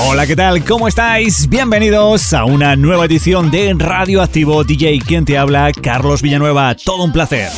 Hola, ¿qué tal? ¿Cómo estáis? Bienvenidos a una nueva edición de Radioactivo DJ. Quien te habla, Carlos Villanueva. Todo un placer.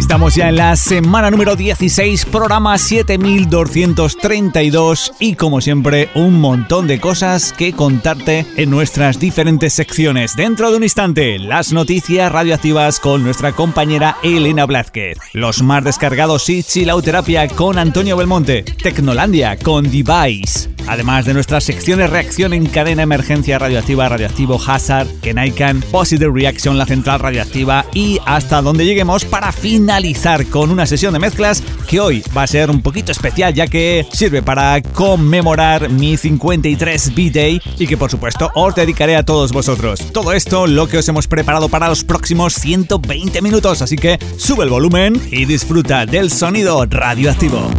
Estamos ya en la semana número 16, programa 7232 y como siempre un montón de cosas que contarte en nuestras diferentes secciones. Dentro de un instante, las noticias radioactivas con nuestra compañera Elena Blázquez, los más descargados y chilauterapia con Antonio Belmonte, Tecnolandia con Device, además de nuestras secciones reacción en cadena emergencia radioactiva, radioactivo Hazard, Kenaikan, Positive Reaction, la central radioactiva y hasta donde lleguemos para finalizar con una sesión de mezclas que hoy va a ser un poquito especial ya que sirve para conmemorar mi 53 B-Day y que por supuesto os dedicaré a todos vosotros. Todo esto lo que os hemos preparado para los próximos 120 minutos, así que sube el volumen y disfruta del sonido radioactivo.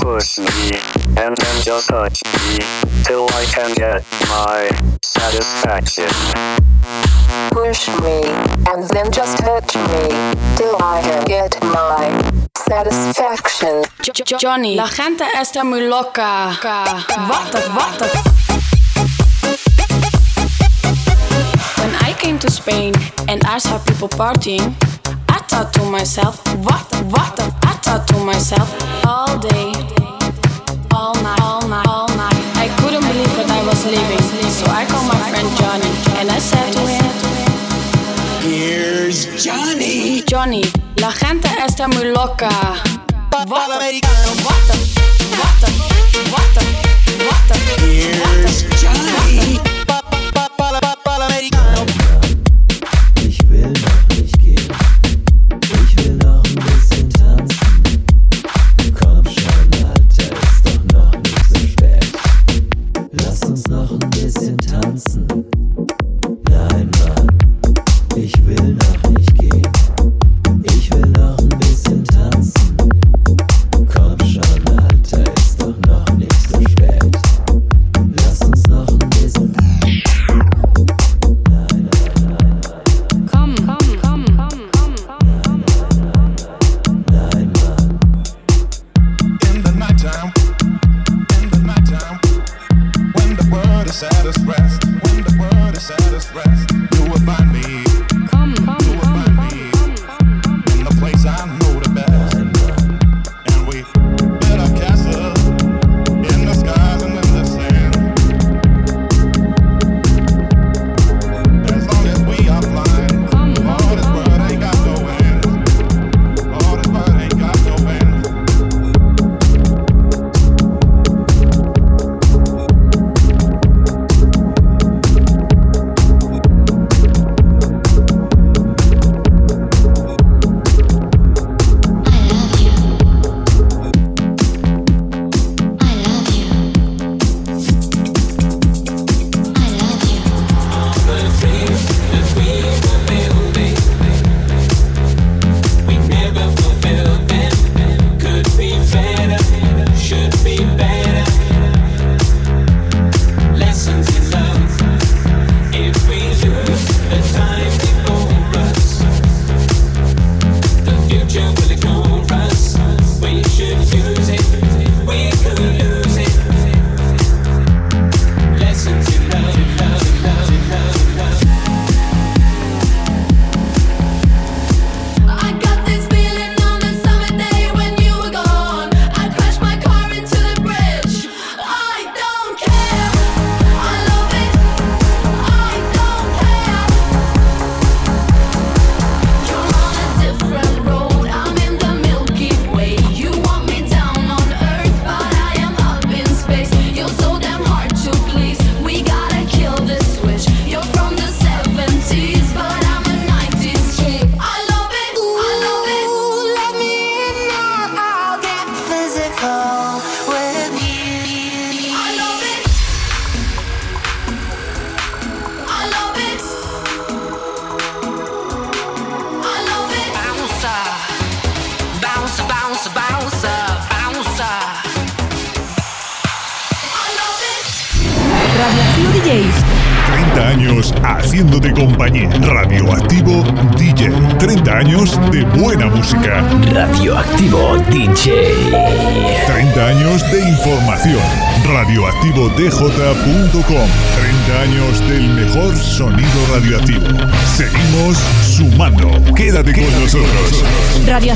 Push me, and then just touch me, till I get my satisfaction. Push me, and then just touch me, till I get my satisfaction. Johnny, la gente está muy loca. What the, what the? When I came to Spain and I saw people partying, I thought to myself, what the, what the? I thought to myself, all day, all night, all night, all night. I couldn't believe that I was leaving, so I called my friend Johnny and I said to him, Here's Johnny. Johnny, la gente está muy loca. What the, what the, what the, what the, what the, Here's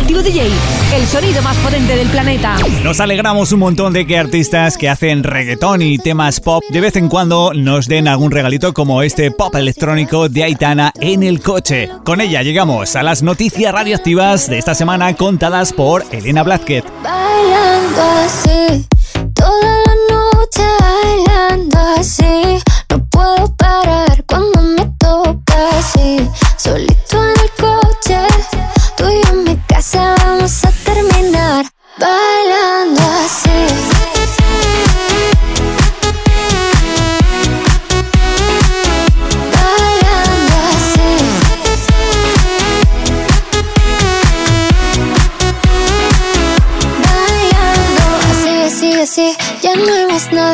DJ, el sonido más potente del planeta. Nos alegramos un montón de que artistas que hacen reggaetón y temas pop de vez en cuando nos den algún regalito como este pop electrónico de Aitana en el coche. Con ella llegamos a las noticias radioactivas de esta semana contadas por Elena Blázquez. Bailando así,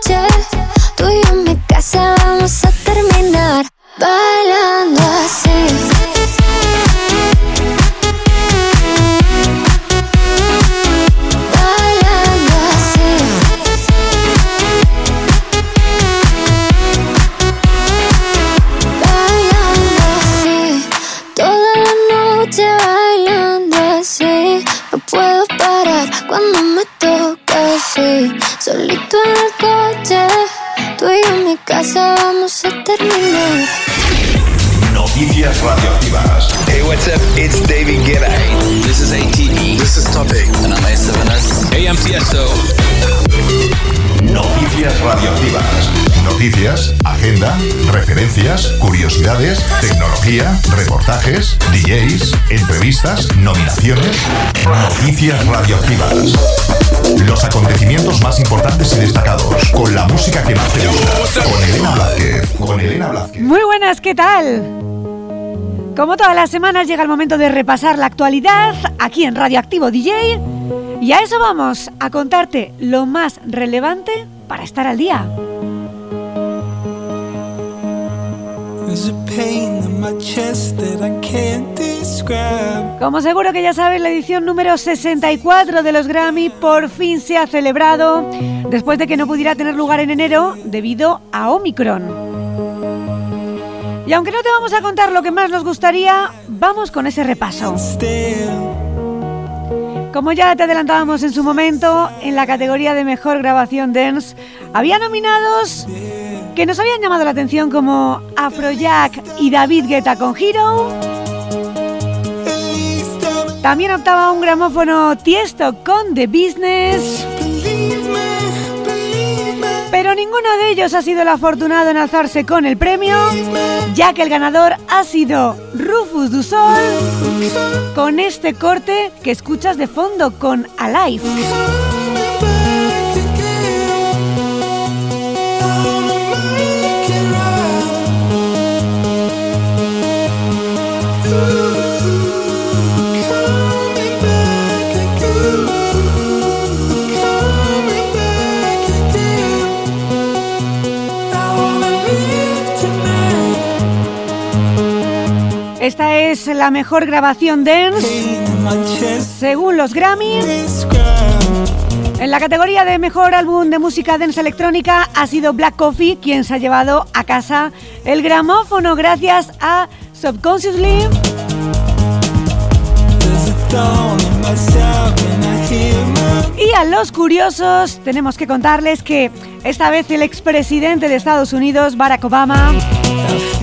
coche, tú y yo en mi casa vamos a terminar bailando así. Casa vamos a terminar. Noticias radioactivas. Hey, what's up? It's David Guetta. This is ATV. This is Topic. And I'm A7S. Hey, I'm Tiesto. Noticias radioactivas. Noticias, agenda, referencias, curiosidades, tecnología, reportajes, DJs, entrevistas, nominaciones. Noticias radioactivas. Los acontecimientos más importantes y destacados, con la música que más te gusta. Con Elena Blázquez. Con Elena Blázquez. Muy buenas, ¿qué tal? Como todas las semanas llega el momento de repasar la actualidad aquí en Radioactivo DJ y a eso vamos a contarte lo más relevante para estar al día. Como seguro que ya sabes, la edición número 64 de los Grammy por fin se ha celebrado después de que no pudiera tener lugar en enero debido a Omicron. Y aunque no te vamos a contar lo que más nos gustaría, vamos con ese repaso. Como ya te adelantábamos en su momento, en la categoría de mejor grabación dance, había nominados que nos habían llamado la atención como Afrojack y David Guetta con Hero. También optaba un gramófono Tiesto con The Business. Pero ninguno de ellos ha sido el afortunado en alzarse con el premio, ya que el ganador ha sido Rufus du Sol con este corte que escuchas de fondo con Alive. Esta es la mejor grabación dance según los Grammy. En la categoría de mejor álbum de música dance electrónica ha sido Black Coffee quien se ha llevado a casa el gramófono gracias a Subconsciously. Y a los curiosos tenemos que contarles que esta vez el expresidente de Estados Unidos, Barack Obama,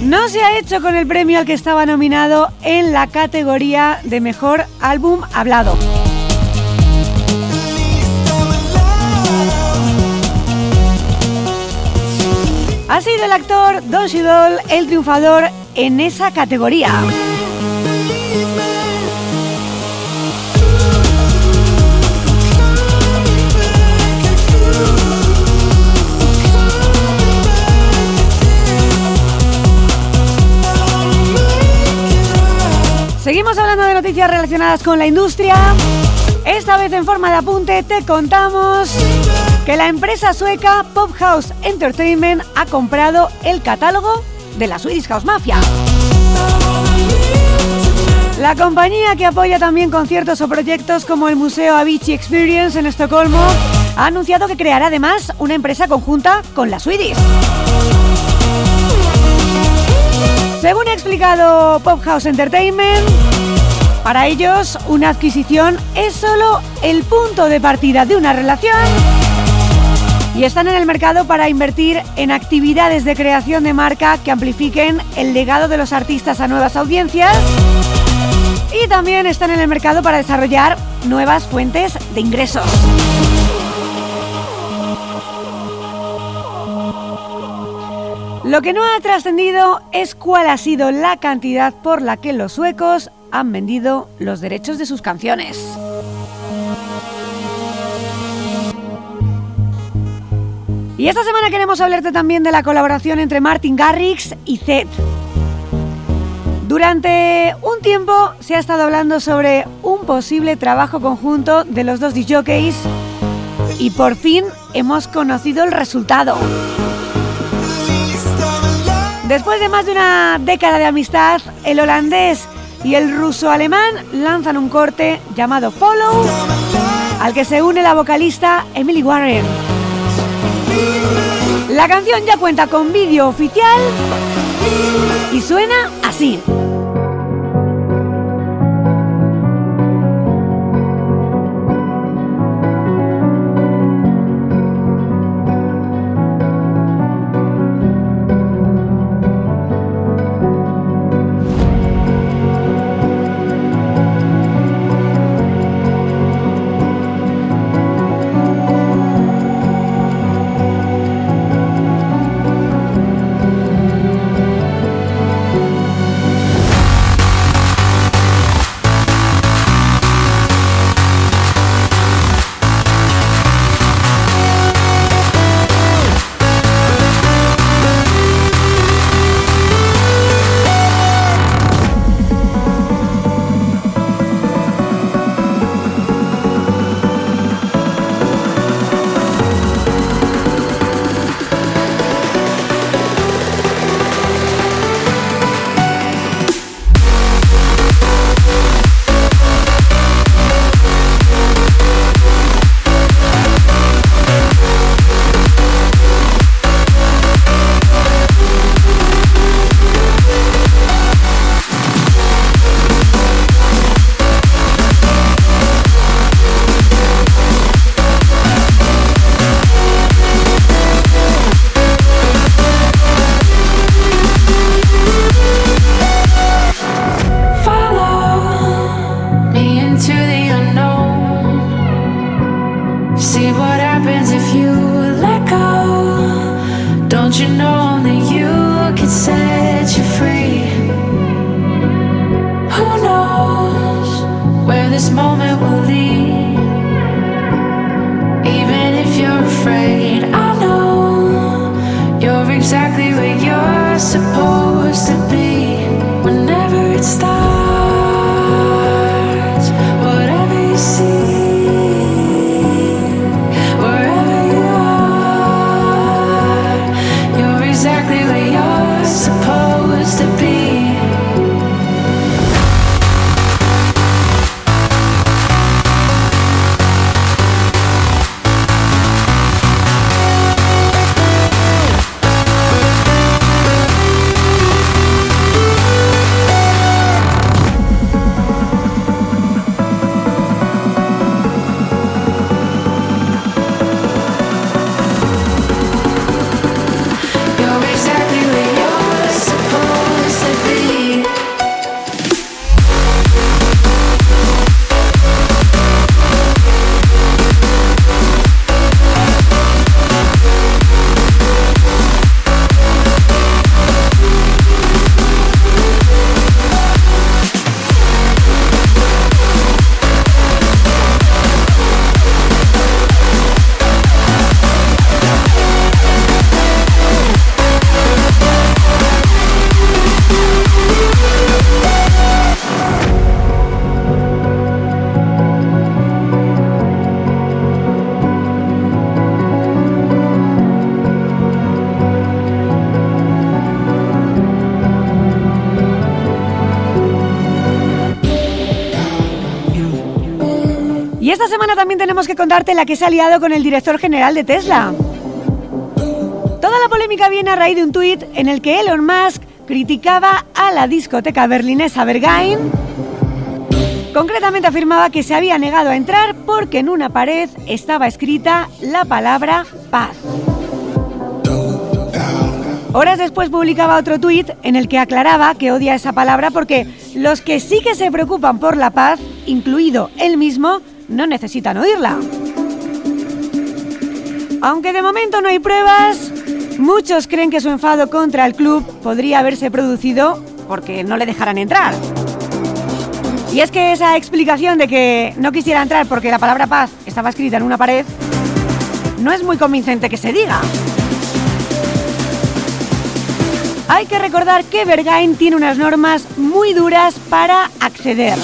no se ha hecho con el premio al que estaba nominado en la categoría de mejor álbum hablado. Ha sido el actor Don Cheadle el triunfador en esa categoría. Seguimos hablando de noticias relacionadas con la industria. Esta vez en forma de apunte te contamos que la empresa sueca Pop House Entertainment ha comprado el catálogo de la Swedish House Mafia. La compañía que apoya también conciertos o proyectos como el Museo Avicii Experience en Estocolmo ha anunciado que creará además una empresa conjunta con la Swedish. Según ha explicado Pop House Entertainment, para ellos una adquisición es solo el punto de partida de una relación y están en el mercado para invertir en actividades de creación de marca que amplifiquen el legado de los artistas a nuevas audiencias y también están en el mercado para desarrollar nuevas fuentes de ingresos. Lo que no ha trascendido es cuál ha sido la cantidad por la que los suecos han vendido los derechos de sus canciones. Y esta semana queremos hablarte también de la colaboración entre Martin Garrix y Zed. Durante un tiempo se ha estado hablando sobre un posible trabajo conjunto de los dos DJs y por fin hemos conocido el resultado. Después de más de una década de amistad, el holandés y el ruso alemán lanzan un corte llamado Follow, al que se une la vocalista Emily Warren. La canción ya cuenta con vídeo oficial y suena así. Tenemos que contarte la que se ha liado con el director general de Tesla. Toda la polémica viene a raíz de un tuit en el que Elon Musk criticaba a la discoteca berlinesa Berghain. Concretamente afirmaba que se había negado a entrar porque en una pared estaba escrita la palabra paz. Horas después publicaba otro tuit en el que aclaraba que odia esa palabra porque los que sí que se preocupan por la paz, incluido él mismo, no necesitan oírla. Aunque de momento no hay pruebas, muchos creen que su enfado contra el club podría haberse producido porque no le dejaran entrar. Y es que esa explicación de que no quisiera entrar porque la palabra paz estaba escrita en una pared no es muy convincente que se diga. Hay que recordar que Bergain tiene unas normas muy duras para acceder.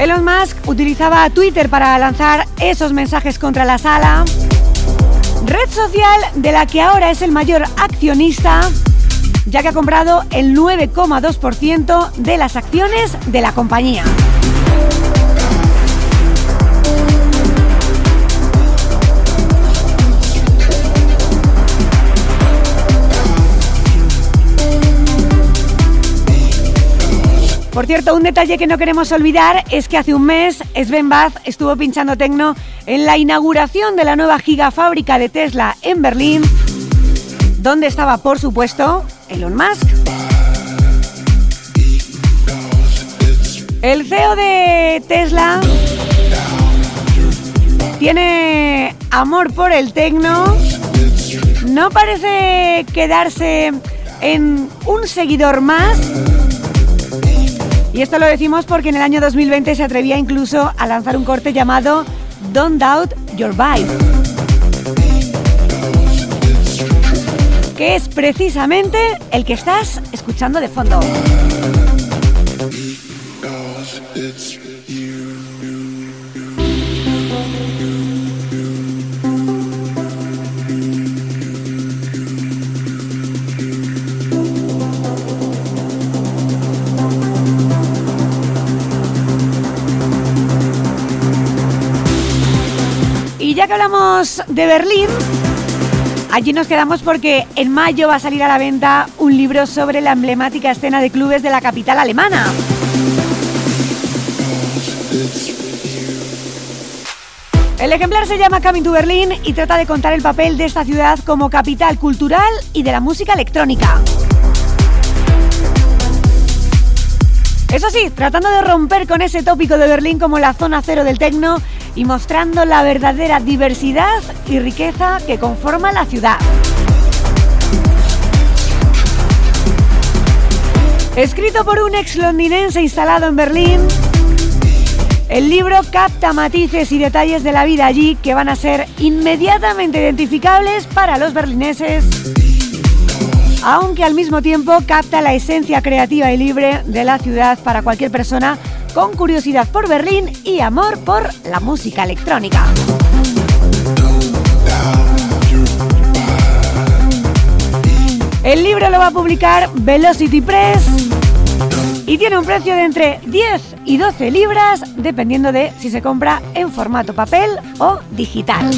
Elon Musk utilizaba Twitter para lanzar esos mensajes contra la sala, red social de la que ahora es el mayor accionista, ya que ha comprado el 9,2% de las acciones de la compañía. Por cierto, un detalle que no queremos olvidar es que hace un mes Sven Bath estuvo pinchando tecno en la inauguración de la nueva gigafábrica de Tesla en Berlín, donde estaba, por supuesto, Elon Musk. El CEO de Tesla tiene amor por el tecno, no parece quedarse en un seguidor más y esto lo decimos porque en el año 2020 se atrevía incluso a lanzar un corte llamado Don't Doubt Your Vibe. Que es precisamente el que estás escuchando de fondo. Hablamos de Berlín, allí nos quedamos porque en mayo va a salir a la venta un libro sobre la emblemática escena de clubes de la capital alemana. El ejemplar se llama Coming to Berlin y trata de contar el papel de esta ciudad como capital cultural y de la música electrónica. Eso sí, tratando de romper con ese tópico de Berlín como la zona cero del tecno y mostrando la verdadera diversidad y riqueza que conforma la ciudad. Escrito por un ex londinense instalado en Berlín, el libro capta matices y detalles de la vida allí que van a ser inmediatamente identificables para los berlineses, aunque al mismo tiempo capta la esencia creativa y libre de la ciudad para cualquier persona con curiosidad por Berlín y amor por la música electrónica. El libro lo va a publicar Velocity Press y tiene un precio de entre 10 y 12 libras dependiendo de si se compra en formato papel o digital.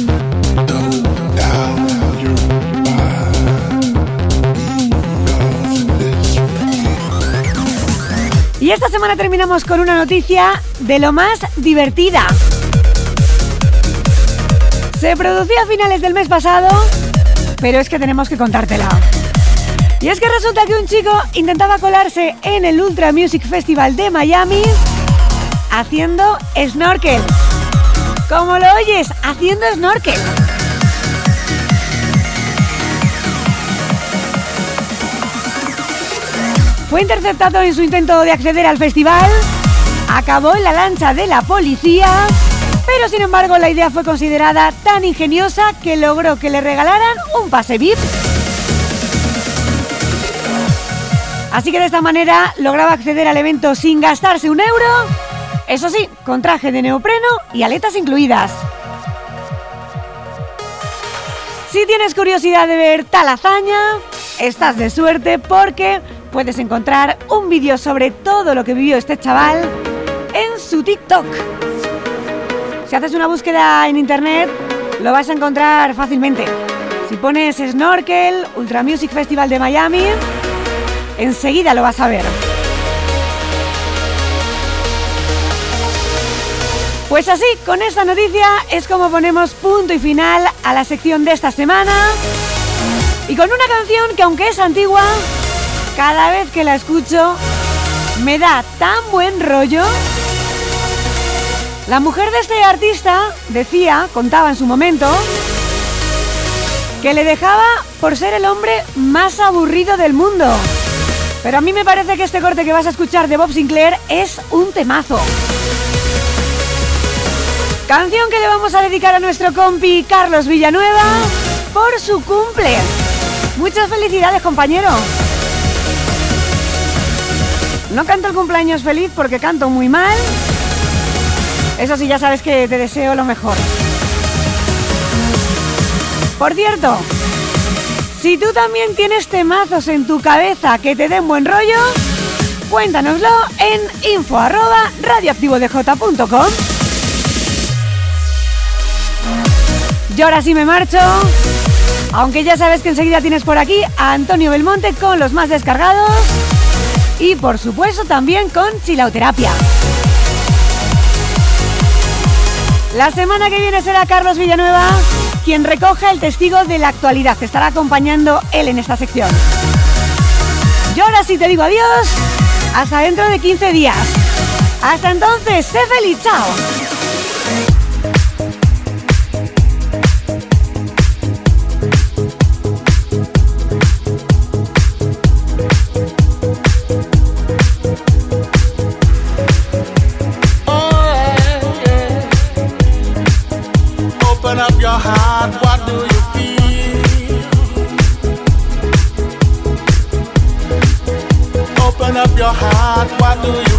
Y esta semana terminamos con una noticia de lo más divertida. Se producía a finales del mes pasado, pero es que tenemos que contártela. Y es que resulta que un chico intentaba colarse en el Ultra Music Festival de Miami haciendo snorkel. Como lo oyes, haciendo snorkel. Fue interceptado en su intento de acceder al festival, acabó en la lancha de la policía, pero sin embargo la idea fue considerada tan ingeniosa que logró que le regalaran un pase VIP. Así que de esta manera lograba acceder al evento sin gastarse un euro, eso sí, con traje de neopreno y aletas incluidas. Si tienes curiosidad de ver tal hazaña, estás de suerte porque puedes encontrar un vídeo sobre todo lo que vivió este chaval en su TikTok. Si haces una búsqueda en internet, lo vas a encontrar fácilmente. Si pones Snorkel, Ultra Music Festival de Miami, enseguida lo vas a ver. Pues así, con esta noticia es como ponemos punto y final a la sección de esta semana. Y con una canción que aunque es antigua, cada vez que la escucho me da tan buen rollo. La mujer de este artista decía, contaba en su momento, que le dejaba por ser el hombre más aburrido del mundo. Pero a mí me parece que este corte que vas a escuchar de Bob Sinclair es un temazo. Canción que le vamos a dedicar a nuestro compi Carlos Villanueva por su cumple. Muchas felicidades, compañero. No canto el cumpleaños feliz porque canto muy mal. Eso sí, ya sabes que te deseo lo mejor. Por cierto, si tú también tienes temazos en tu cabeza que te den buen rollo, cuéntanoslo en info arroba radioactivodj.com. Yo ahora sí me marcho. Aunque ya sabes que enseguida tienes por aquí a Antonio Belmonte con los más descargados. Y por supuesto también con Chilauterapia. La semana que viene será Carlos Villanueva quien recoja el testigo de la actualidad. Te estará acompañando él en esta sección. Yo ahora sí te digo adiós. Hasta dentro de 15 días. Hasta entonces, sé feliz. Chao. What do you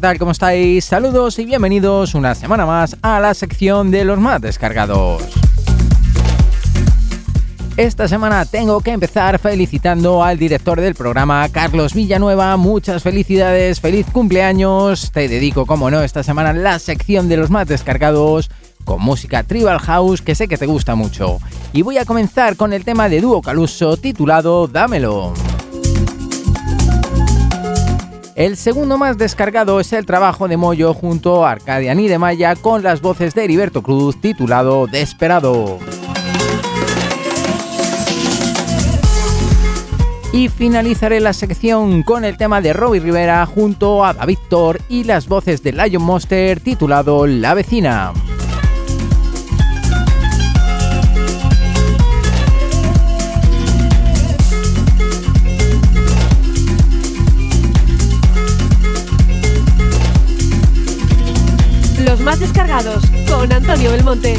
tal? ¿Cómo estáis? Saludos y bienvenidos una semana más a la sección de los más descargados. Esta semana tengo que empezar felicitando al director del programa, Carlos Villanueva. Muchas felicidades, feliz cumpleaños. Te dedico, como no, esta semana la sección de los más descargados con música Tribal House que sé que te gusta mucho. Y voy a comenzar con el tema de Dúo Caluso titulado Dámelo. El segundo más descargado es el trabajo de Moyo junto a Arcadia Maya con las voces de Heriberto Cruz titulado Desperado. Y finalizaré la sección con el tema de Robbie Rivera junto a David Thor y las voces de Lion Monster titulado La vecina. Más descargados con Antonio Belmonte.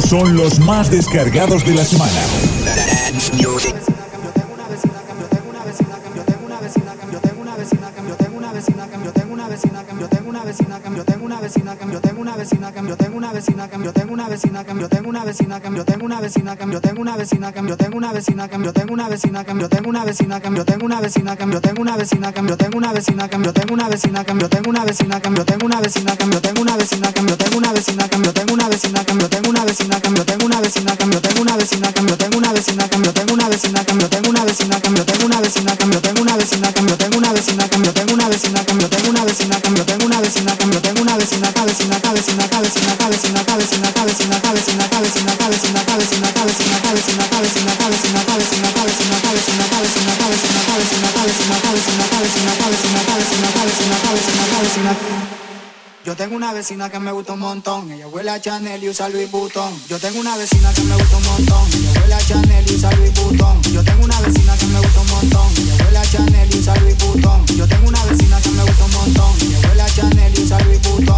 Son los más descargados de la semana. Yo vecina que me gusta un montón. Ella huele a Chanel y usa Louis Vuitton. Yo tengo una vecina que me gusta un montón. Ella huele a Chanel y usa Louis Vuitton. Yo tengo una vecina que me gusta un montón. Ella huele a Chanel y usa Louis Vuitton. Yo tengo una vecina que me gusta un montón. Ella huele a Chanel y usa Louis Vuitton.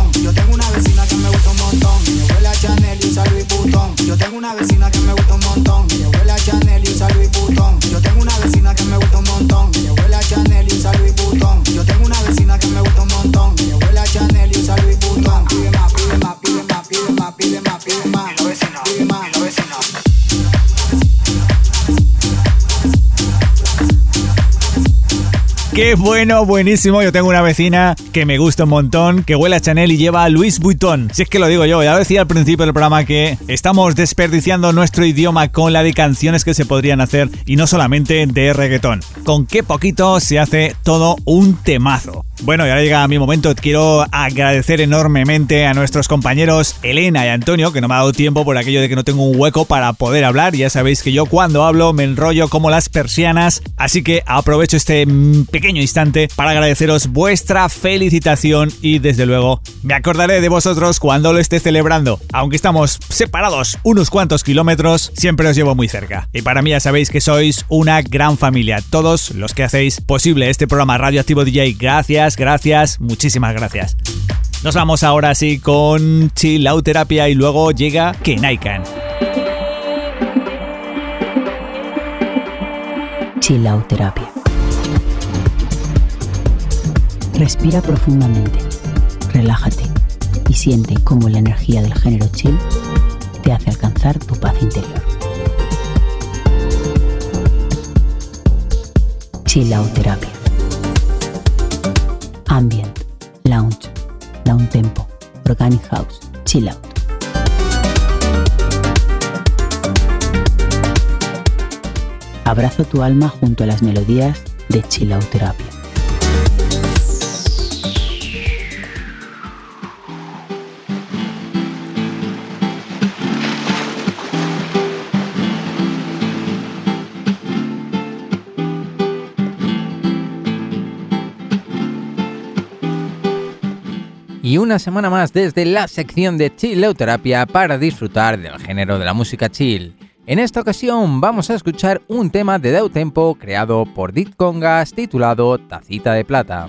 Qué bueno, buenísimo. Yo tengo una vecina que me gusta un montón, que huele a Chanel y lleva a Louis Vuitton. Si es que lo digo yo, ya decía al principio del programa que estamos desperdiciando nuestro idioma con la de canciones que se podrían hacer y no solamente de reggaetón. Con qué poquito se hace todo un temazo. Bueno, y ahora llega mi momento. Quiero agradecer enormemente a nuestros compañeros Elena y Antonio, que no me ha dado tiempo por aquello de que no tengo un hueco para poder hablar. Ya sabéis que yo cuando hablo me enrollo como las persianas, así que aprovecho este pequeño instante para agradeceros vuestra felicitación y desde luego me acordaré de vosotros cuando lo esté celebrando. Aunque estamos separados unos cuantos kilómetros, siempre os llevo muy cerca. Y para mí ya sabéis que sois una gran familia. Todos los que hacéis posible este programa Radioactivo DJ, gracias gracias, muchísimas gracias. Nos vamos ahora sí con Chill Out Terapia y luego llega Kenaikan. Chill. Respira profundamente, relájate y siente cómo la energía del género chill te hace alcanzar tu paz interior. Chill Out Terapia. Ambient, Lounge, Down Tempo, Organic House, Chill Out. Abrazo tu alma junto a las melodías de Chill Out Terapia. Una semana más desde la sección de Chilleuterapia para disfrutar del género de la música chill. En esta ocasión vamos a escuchar un tema de Tempo creado por Dit Congas titulado Tacita de Plata.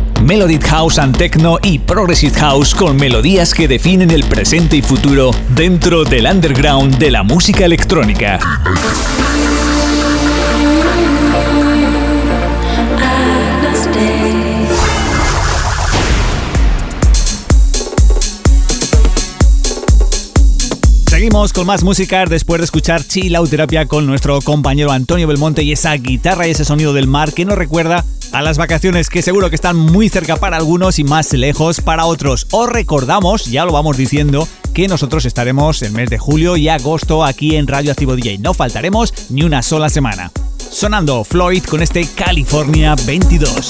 Melodic House and Techno y Progressive House con melodías que definen el presente y futuro dentro del underground de la música electrónica. Seguimos con más música después de escuchar Chill Out Terapia con nuestro compañero Antonio Belmonte y esa guitarra y ese sonido del mar que nos recuerda a las vacaciones que seguro que están muy cerca para algunos y más lejos para otros. Os recordamos, ya lo vamos diciendo, que nosotros estaremos el mes de julio y agosto aquí en Radio Activo DJ. No faltaremos ni una sola semana. Sonando Floyd con este California 22.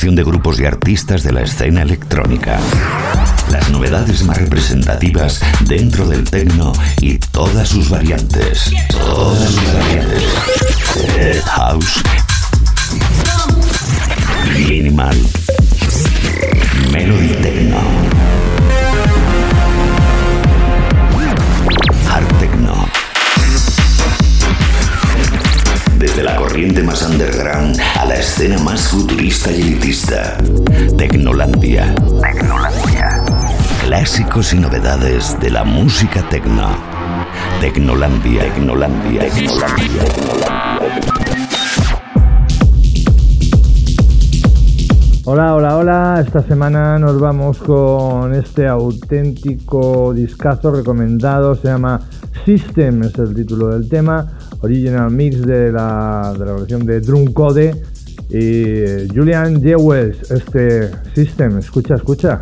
Selección de grupos y artistas de la escena electrónica. Y novedades de la música tecno. Tecnolandia. Tecnolandia. Tecnolandia. Hola, hola, hola. Esta semana nos vamos con este auténtico discazo recomendado. Se llama System, es el título del tema. Original mix de la, de la versión de Drum Code. Y Julian Jewels, este System. Escucha, escucha.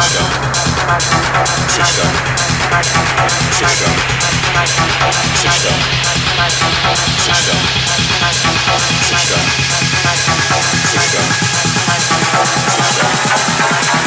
system, system, system, system, system, system, system, system.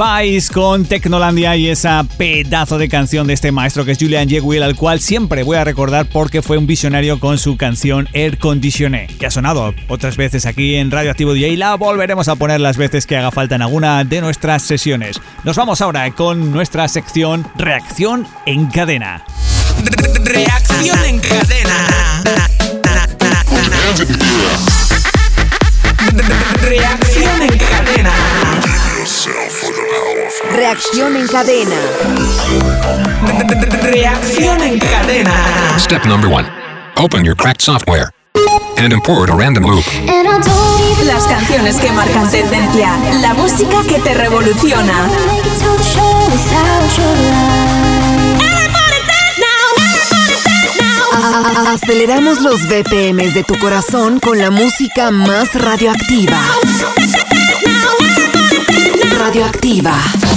Device con Tecnolandia y esa pedazo de canción de este maestro que es Julian Jekyll, al cual siempre voy a recordar porque fue un visionario con su canción Air Conditioné, que ha sonado otras veces aquí en Radio Activo DJ y la volveremos a poner las veces que haga falta en alguna de nuestras sesiones. Nos vamos ahora con nuestra sección Reacción en cadena. Reacción en cadena. Reacción en cadena. Reacción en cadena. Reacción en cadena. Step number one. Open your cracked software and import a random loop. Las canciones que marcan tendencia. La música que te revoluciona. Aceleramos los BPMs de tu corazón con la música más radioactiva. Radioactiva. Radioactiva.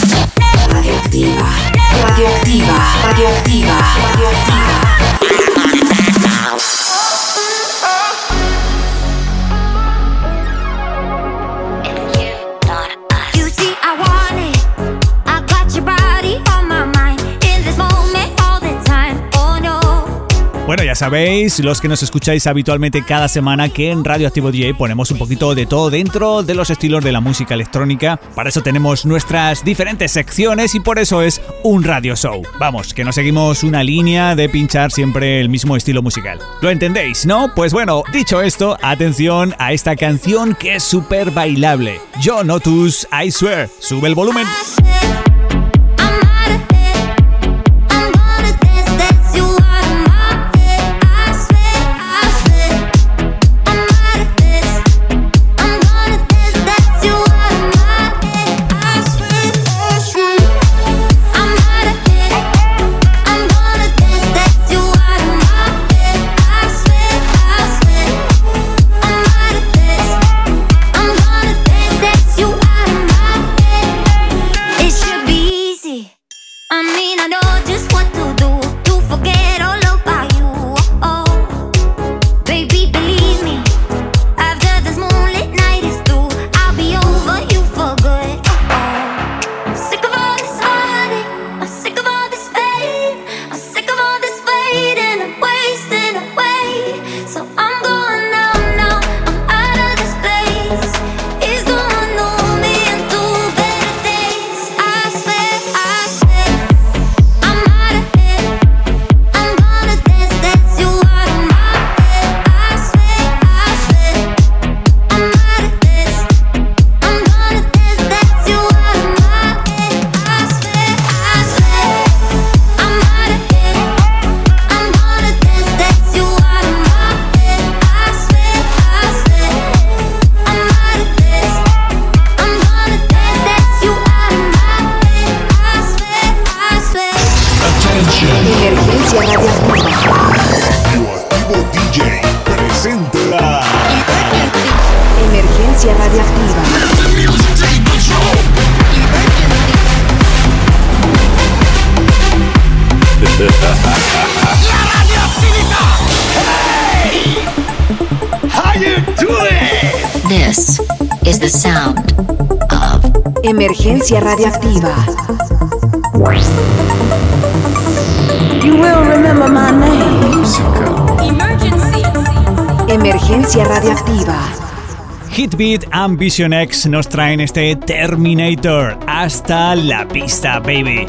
Sabéis, los que nos escucháis habitualmente cada semana, que en Radio Activo DJ ponemos un poquito de todo dentro de los estilos de la música electrónica. Para eso tenemos nuestras diferentes secciones y por eso es un radio show. Vamos, que no seguimos una línea de pinchar siempre el mismo estilo musical. ¿Lo entendéis, no? Pues bueno, dicho esto, atención a esta canción que es súper bailable. Yo Notus, I swear. Sube el volumen. Emergencia radioactiva. You will remember my name. Emergency. Emergencia radioactiva. Hitbeat Ambition X nos traen este Terminator hasta la pista, baby.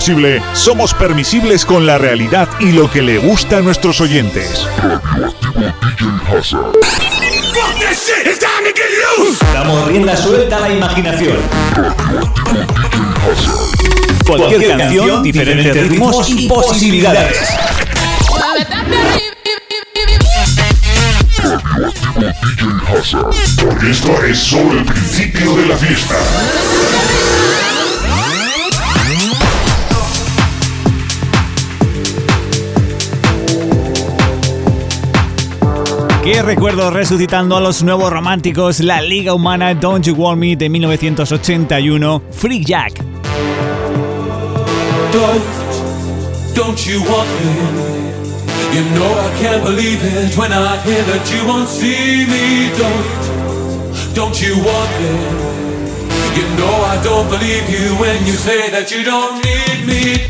Posible, somos permisibles con la realidad y lo que le gusta a nuestros oyentes. Damos rienda suelta a la imaginación. Cualquier canción, diferentes ritmos y posibilidades. Porque esto es solo el principio de la fiesta. Recuerdo resucitando a los nuevos románticos, la Liga Humana Don't You Want Me de 1981, Free Jack. Don't, don't you want me? You know I can't believe it when I hear that you won't see me. Don't, don't you want me? You know I don't believe you when you say that you don't need me.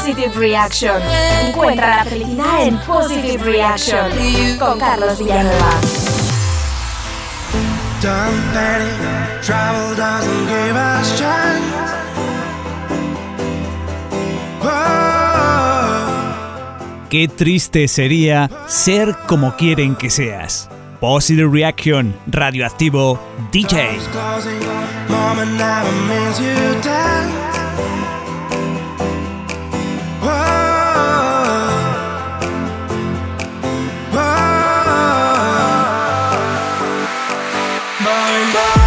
Positive Reaction. Encuentra la felicidad en Positive Reaction con Carlos Villanueva. Don't panic, travel doesn't give us chance. Qué triste sería ser como quieren que seas. Positive Reaction, radioactivo DJ. mind, mind.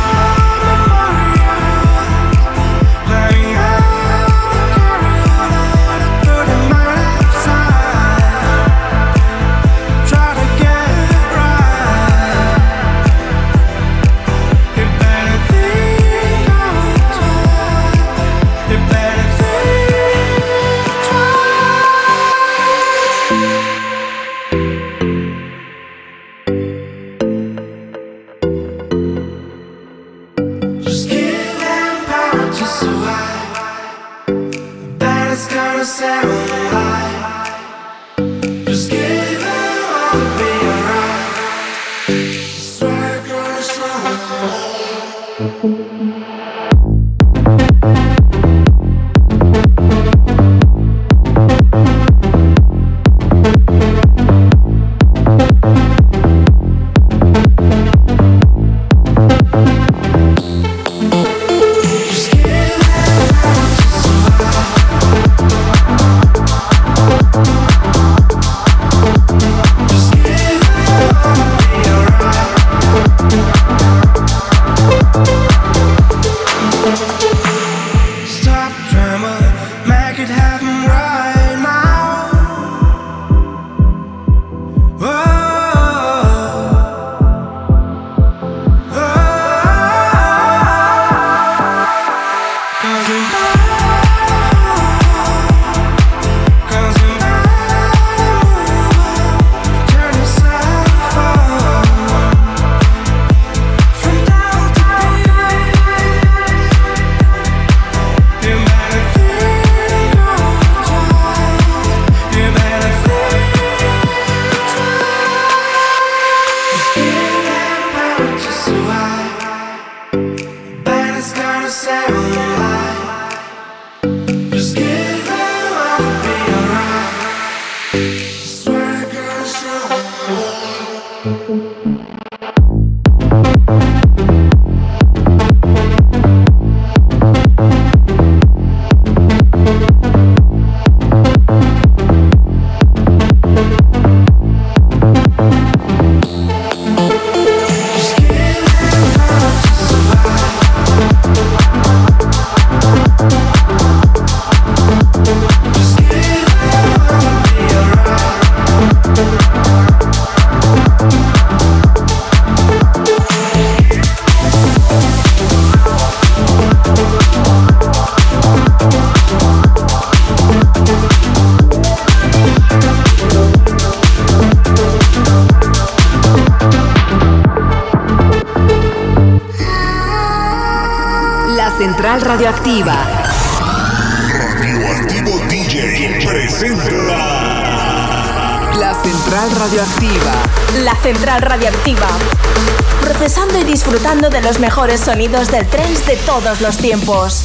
Sonidos del tren de todos los tiempos.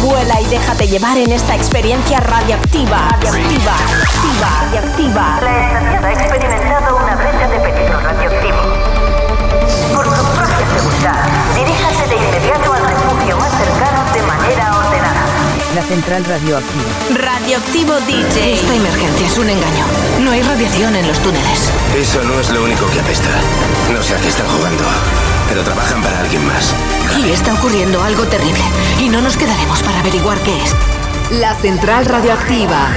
Vuela y déjate llevar en esta experiencia radioactiva. Radioactiva. Radioactiva. Radioactiva. La estación ha experimentado una brecha de peligro radioactivo. Por su propia seguridad, diríjase de inmediato al refugio más cercano de manera ordenada. La central radioactiva. Radioactivo DJ. Esta emergencia es un engaño. No hay radiación en los túneles. Eso no es lo único que apesta. No sé a qué están jugando, pero trabajan para alguien más. Y está ocurriendo algo terrible. Y no nos quedaremos para averiguar qué es. La Central Radioactiva.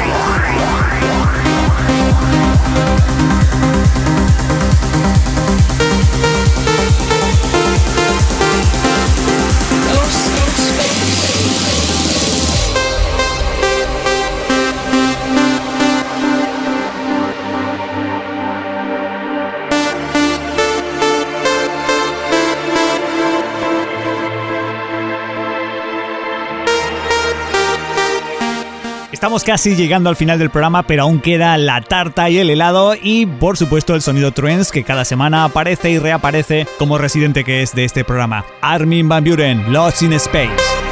Casi llegando al final del programa, pero aún queda la tarta y el helado y por supuesto el sonido Trends que cada semana aparece y reaparece como residente que es de este programa. Armin Van Buren, Lost in Space.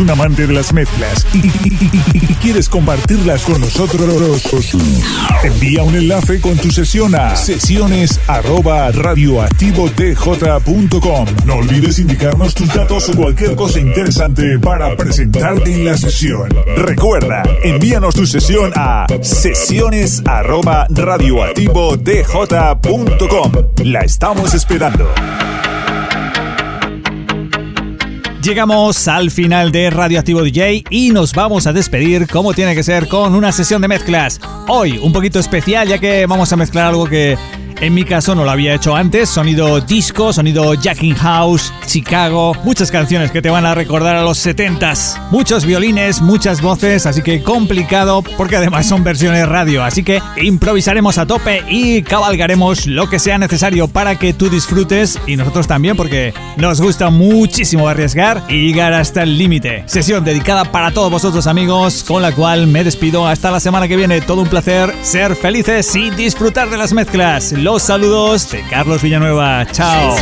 Un amante de las mezclas y, quieres compartirlas con nosotros, envía un enlace con tu sesión a sesiones No olvides indicarnos tus datos o cualquier cosa interesante para presentarte en la sesión. Recuerda, envíanos tu sesión a sesiones La estamos esperando. Llegamos al final de Radioactivo DJ y nos vamos a despedir como tiene que ser con una sesión de mezclas. Hoy un poquito especial ya que vamos a mezclar algo que en mi caso no lo había hecho antes, sonido disco, sonido Jacking House, Chicago, muchas canciones que te van a recordar a los 70s. Muchos violines, muchas voces, así que complicado porque además son versiones radio, así que improvisaremos a tope y cabalgaremos lo que sea necesario para que tú disfrutes y nosotros también porque nos gusta muchísimo arriesgar y llegar hasta el límite. Sesión dedicada para todos vosotros amigos, con la cual me despido hasta la semana que viene. Todo un placer ser felices y disfrutar de las mezclas saludos de Carlos Villanueva. Chao.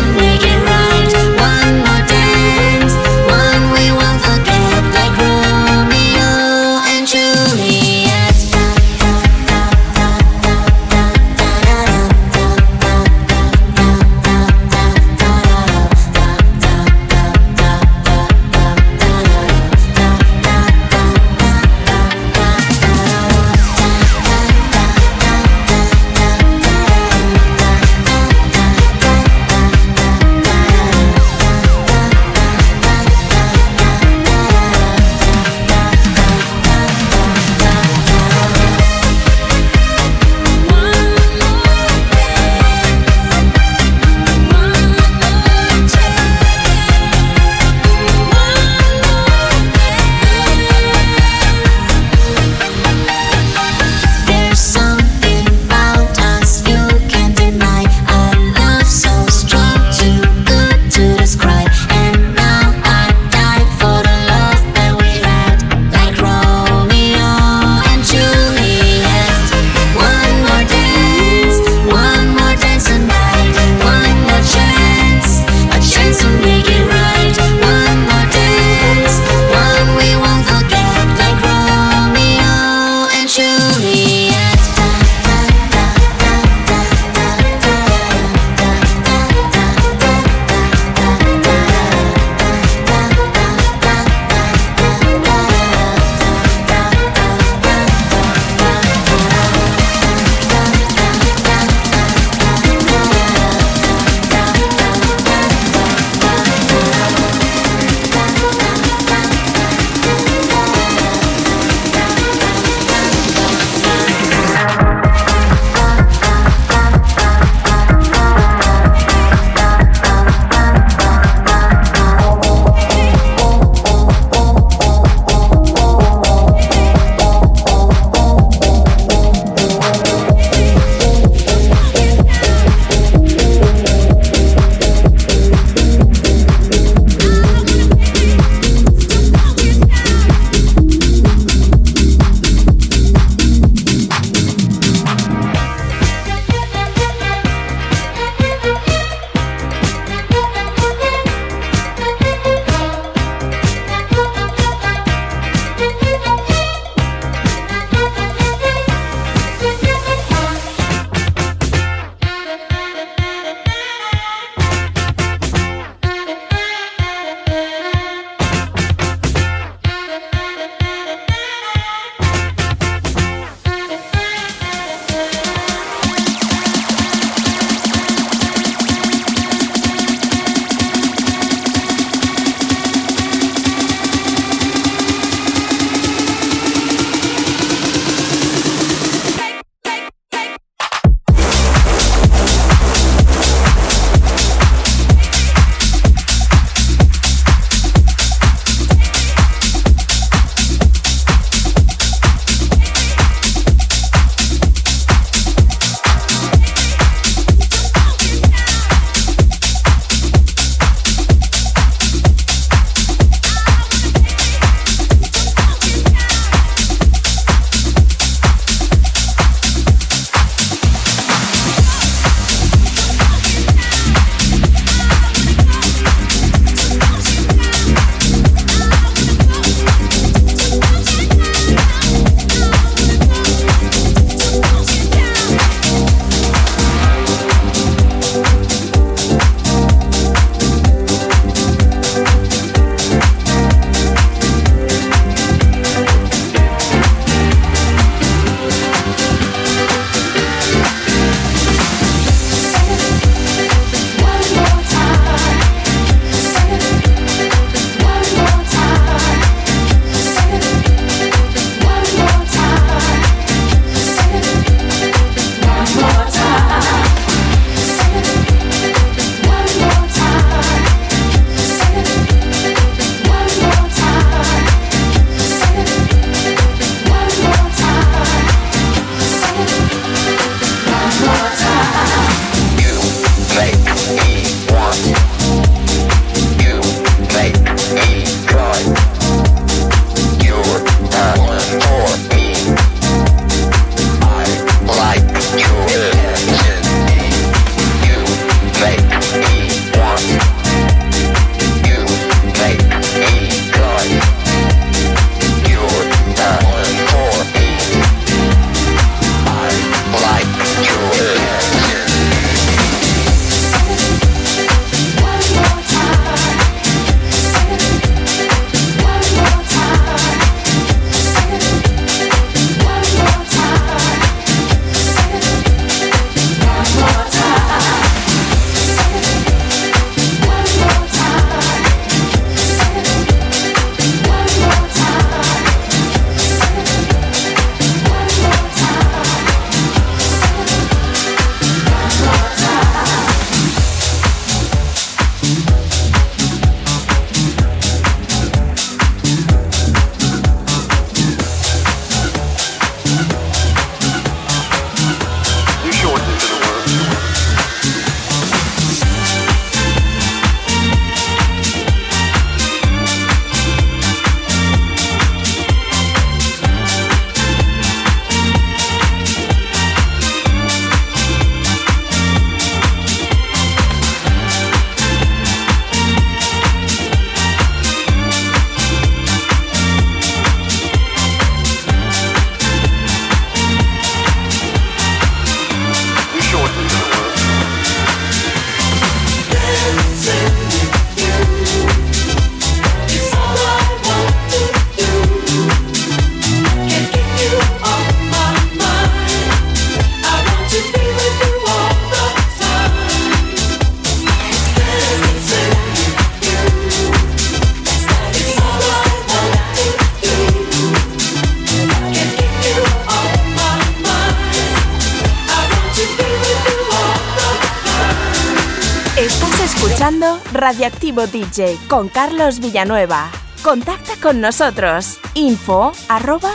Con Carlos Villanueva. Contacta con nosotros. Info arroba.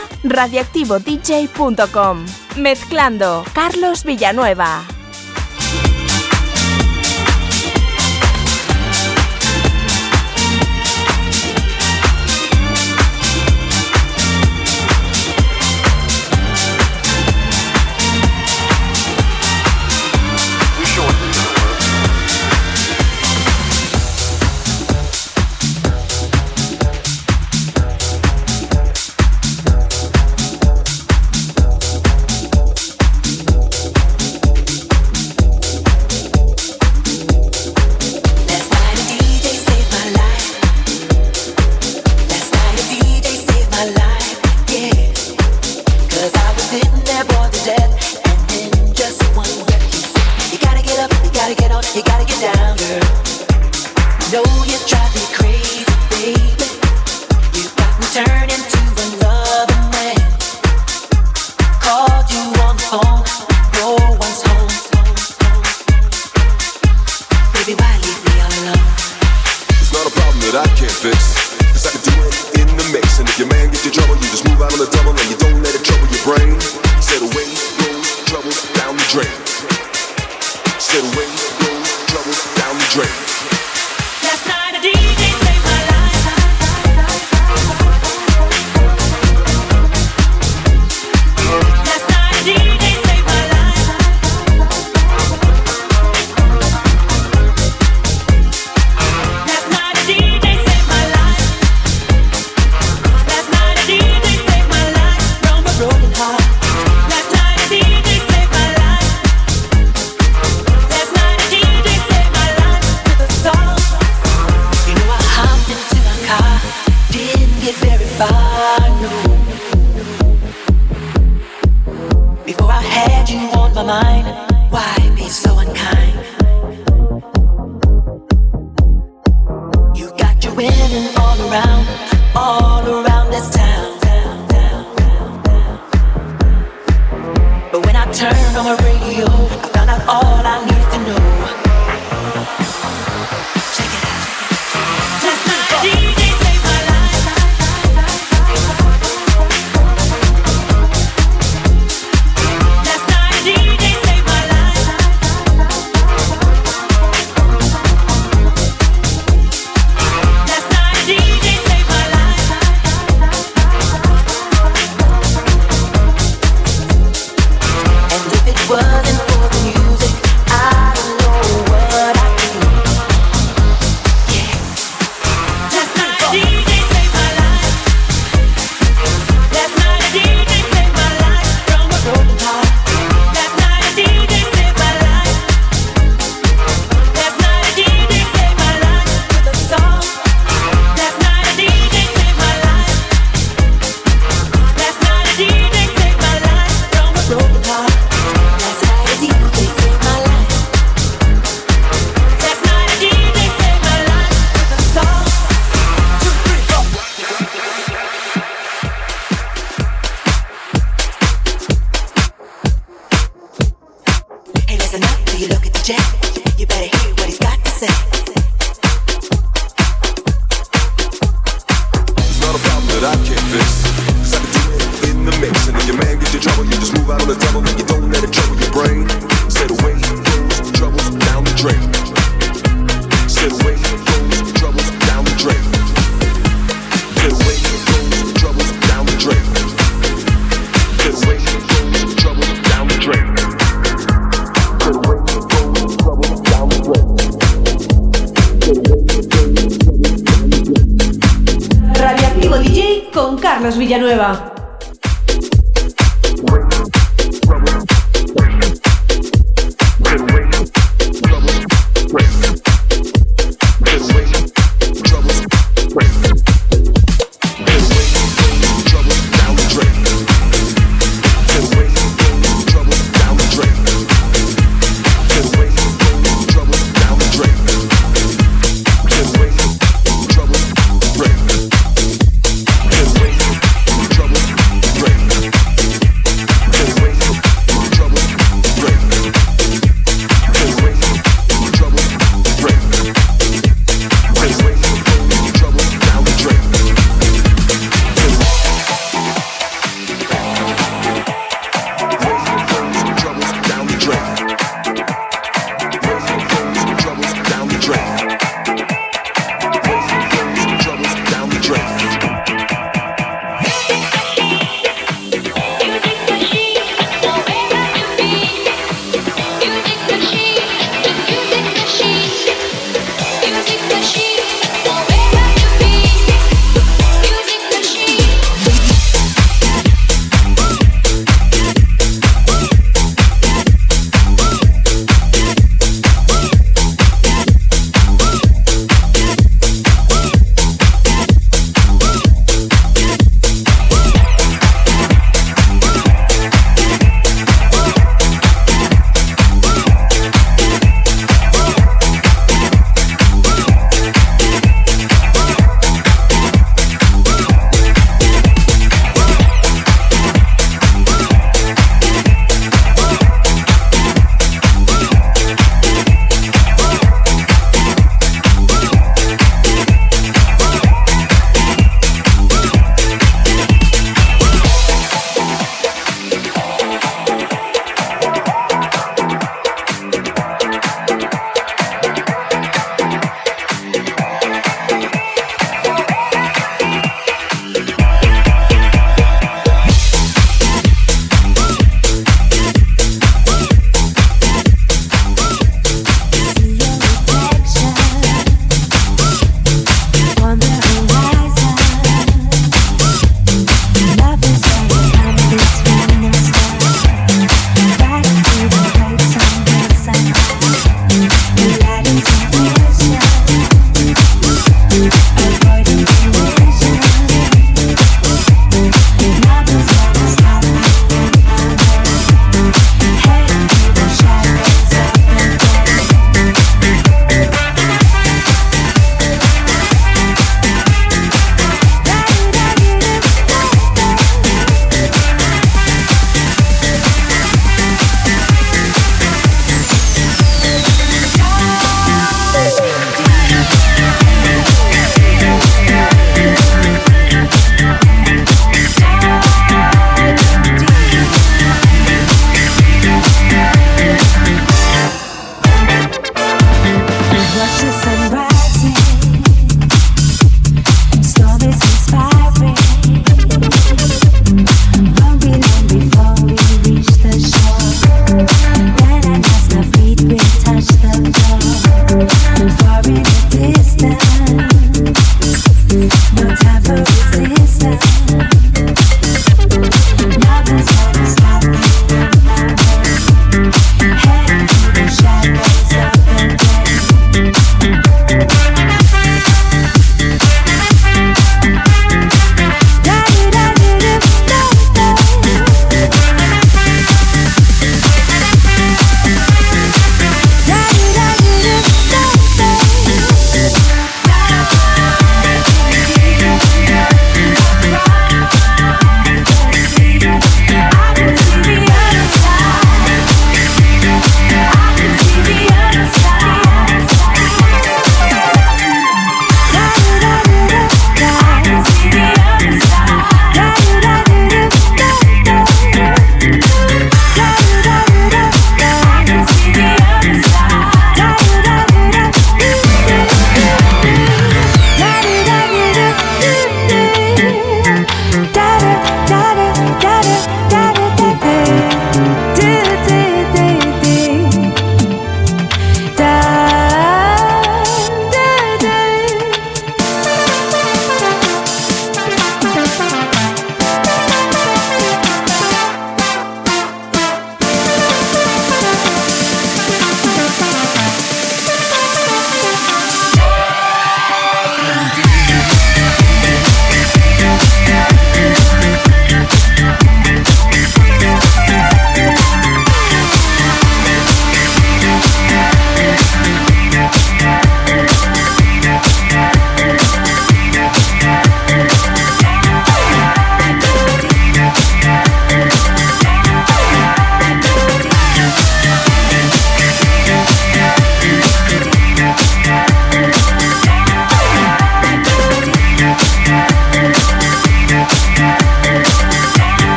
Mezclando Carlos Villanueva. Joe.